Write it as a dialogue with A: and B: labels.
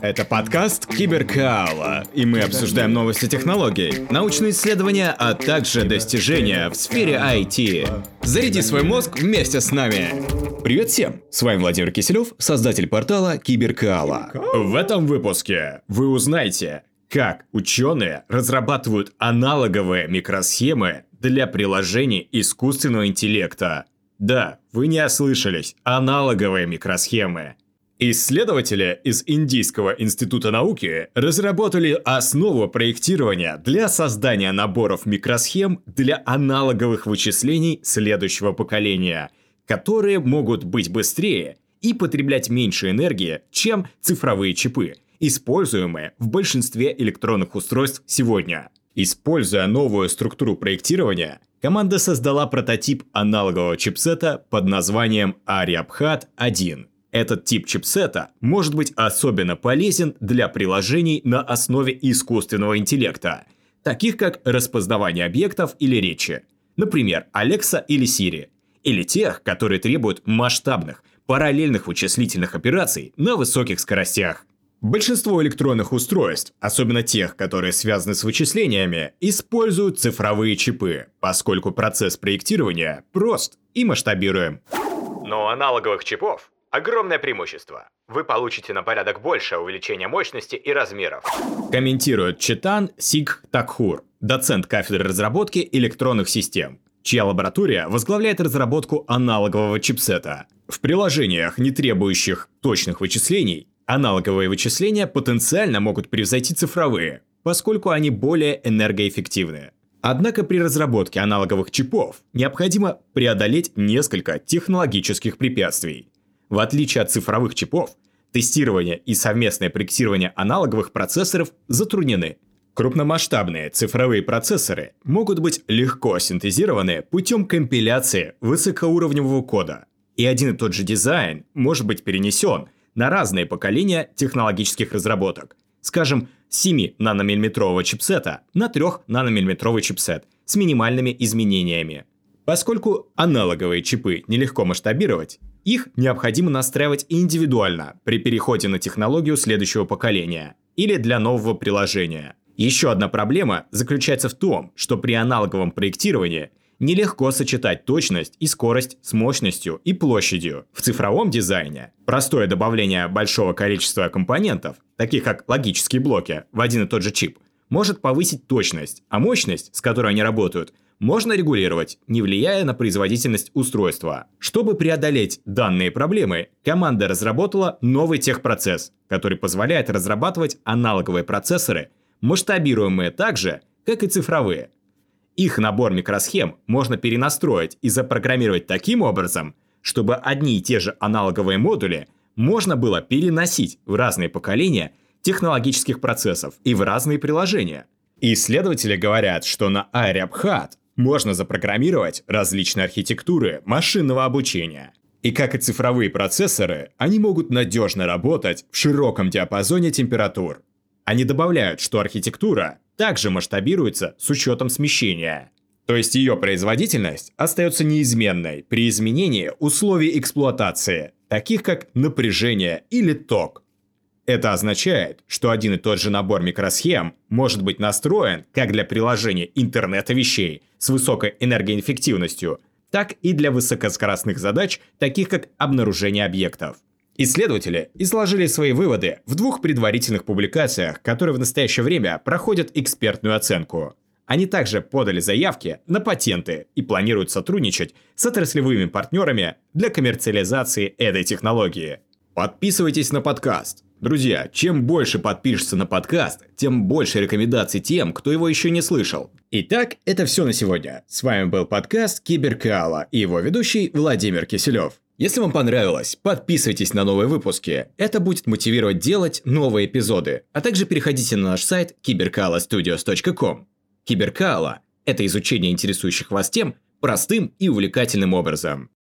A: Это подкаст Киберкаала, и мы обсуждаем новости технологий, научные исследования, а также достижения в сфере IT. Заряди свой мозг вместе с нами. Привет всем! С вами Владимир Киселев, создатель портала Киберкаала. В этом выпуске вы узнаете, как ученые разрабатывают аналоговые микросхемы для приложений искусственного интеллекта. Да, вы не ослышались, аналоговые микросхемы. Исследователи из Индийского института науки разработали основу проектирования для создания наборов микросхем для аналоговых вычислений следующего поколения, которые могут быть быстрее и потреблять меньше энергии, чем цифровые чипы, используемые в большинстве электронных устройств сегодня. Используя новую структуру проектирования, команда создала прототип аналогового чипсета под названием Ariabhat-1 – этот тип чипсета может быть особенно полезен для приложений на основе искусственного интеллекта, таких как распознавание объектов или речи, например, Alexa или Siri, или тех, которые требуют масштабных, параллельных вычислительных операций на высоких скоростях. Большинство электронных устройств, особенно тех, которые связаны с вычислениями, используют цифровые чипы, поскольку процесс проектирования прост и масштабируем.
B: Но аналоговых чипов Огромное преимущество. Вы получите на порядок больше увеличения мощности и размеров.
A: Комментирует Читан Сиг Такхур, доцент кафедры разработки электронных систем, чья лаборатория возглавляет разработку аналогового чипсета. В приложениях, не требующих точных вычислений, аналоговые вычисления потенциально могут превзойти цифровые, поскольку они более энергоэффективны. Однако при разработке аналоговых чипов необходимо преодолеть несколько технологических препятствий. В отличие от цифровых чипов, тестирование и совместное проектирование аналоговых процессоров затруднены. Крупномасштабные цифровые процессоры могут быть легко синтезированы путем компиляции высокоуровневого кода, и один и тот же дизайн может быть перенесен на разные поколения технологических разработок. Скажем, 7-наномиллиметрового чипсета на 3-наномиллиметровый чипсет с минимальными изменениями. Поскольку аналоговые чипы нелегко масштабировать, их необходимо настраивать индивидуально при переходе на технологию следующего поколения или для нового приложения. Еще одна проблема заключается в том, что при аналоговом проектировании нелегко сочетать точность и скорость с мощностью и площадью. В цифровом дизайне простое добавление большого количества компонентов, таких как логические блоки, в один и тот же чип, может повысить точность, а мощность, с которой они работают – можно регулировать, не влияя на производительность устройства. Чтобы преодолеть данные проблемы, команда разработала новый техпроцесс, который позволяет разрабатывать аналоговые процессоры, масштабируемые так же, как и цифровые. Их набор микросхем можно перенастроить и запрограммировать таким образом, чтобы одни и те же аналоговые модули можно было переносить в разные поколения технологических процессов и в разные приложения. Исследователи говорят, что на Ariabhat можно запрограммировать различные архитектуры машинного обучения. И как и цифровые процессоры, они могут надежно работать в широком диапазоне температур. Они добавляют, что архитектура также масштабируется с учетом смещения. То есть ее производительность остается неизменной при изменении условий эксплуатации, таких как напряжение или ток. Это означает, что один и тот же набор микросхем может быть настроен как для приложения интернета вещей с высокой энергоэффективностью, так и для высокоскоростных задач, таких как обнаружение объектов. Исследователи изложили свои выводы в двух предварительных публикациях, которые в настоящее время проходят экспертную оценку. Они также подали заявки на патенты и планируют сотрудничать с отраслевыми партнерами для коммерциализации этой технологии. Подписывайтесь на подкаст, Друзья, чем больше подпишешься на подкаст, тем больше рекомендаций тем, кто его еще не слышал. Итак, это все на сегодня. С вами был подкаст Киберкала и его ведущий Владимир Киселев. Если вам понравилось, подписывайтесь на новые выпуски. Это будет мотивировать делать новые эпизоды. А также переходите на наш сайт cyberkalastudios.com. Киберкала – это изучение интересующих вас тем простым и увлекательным образом.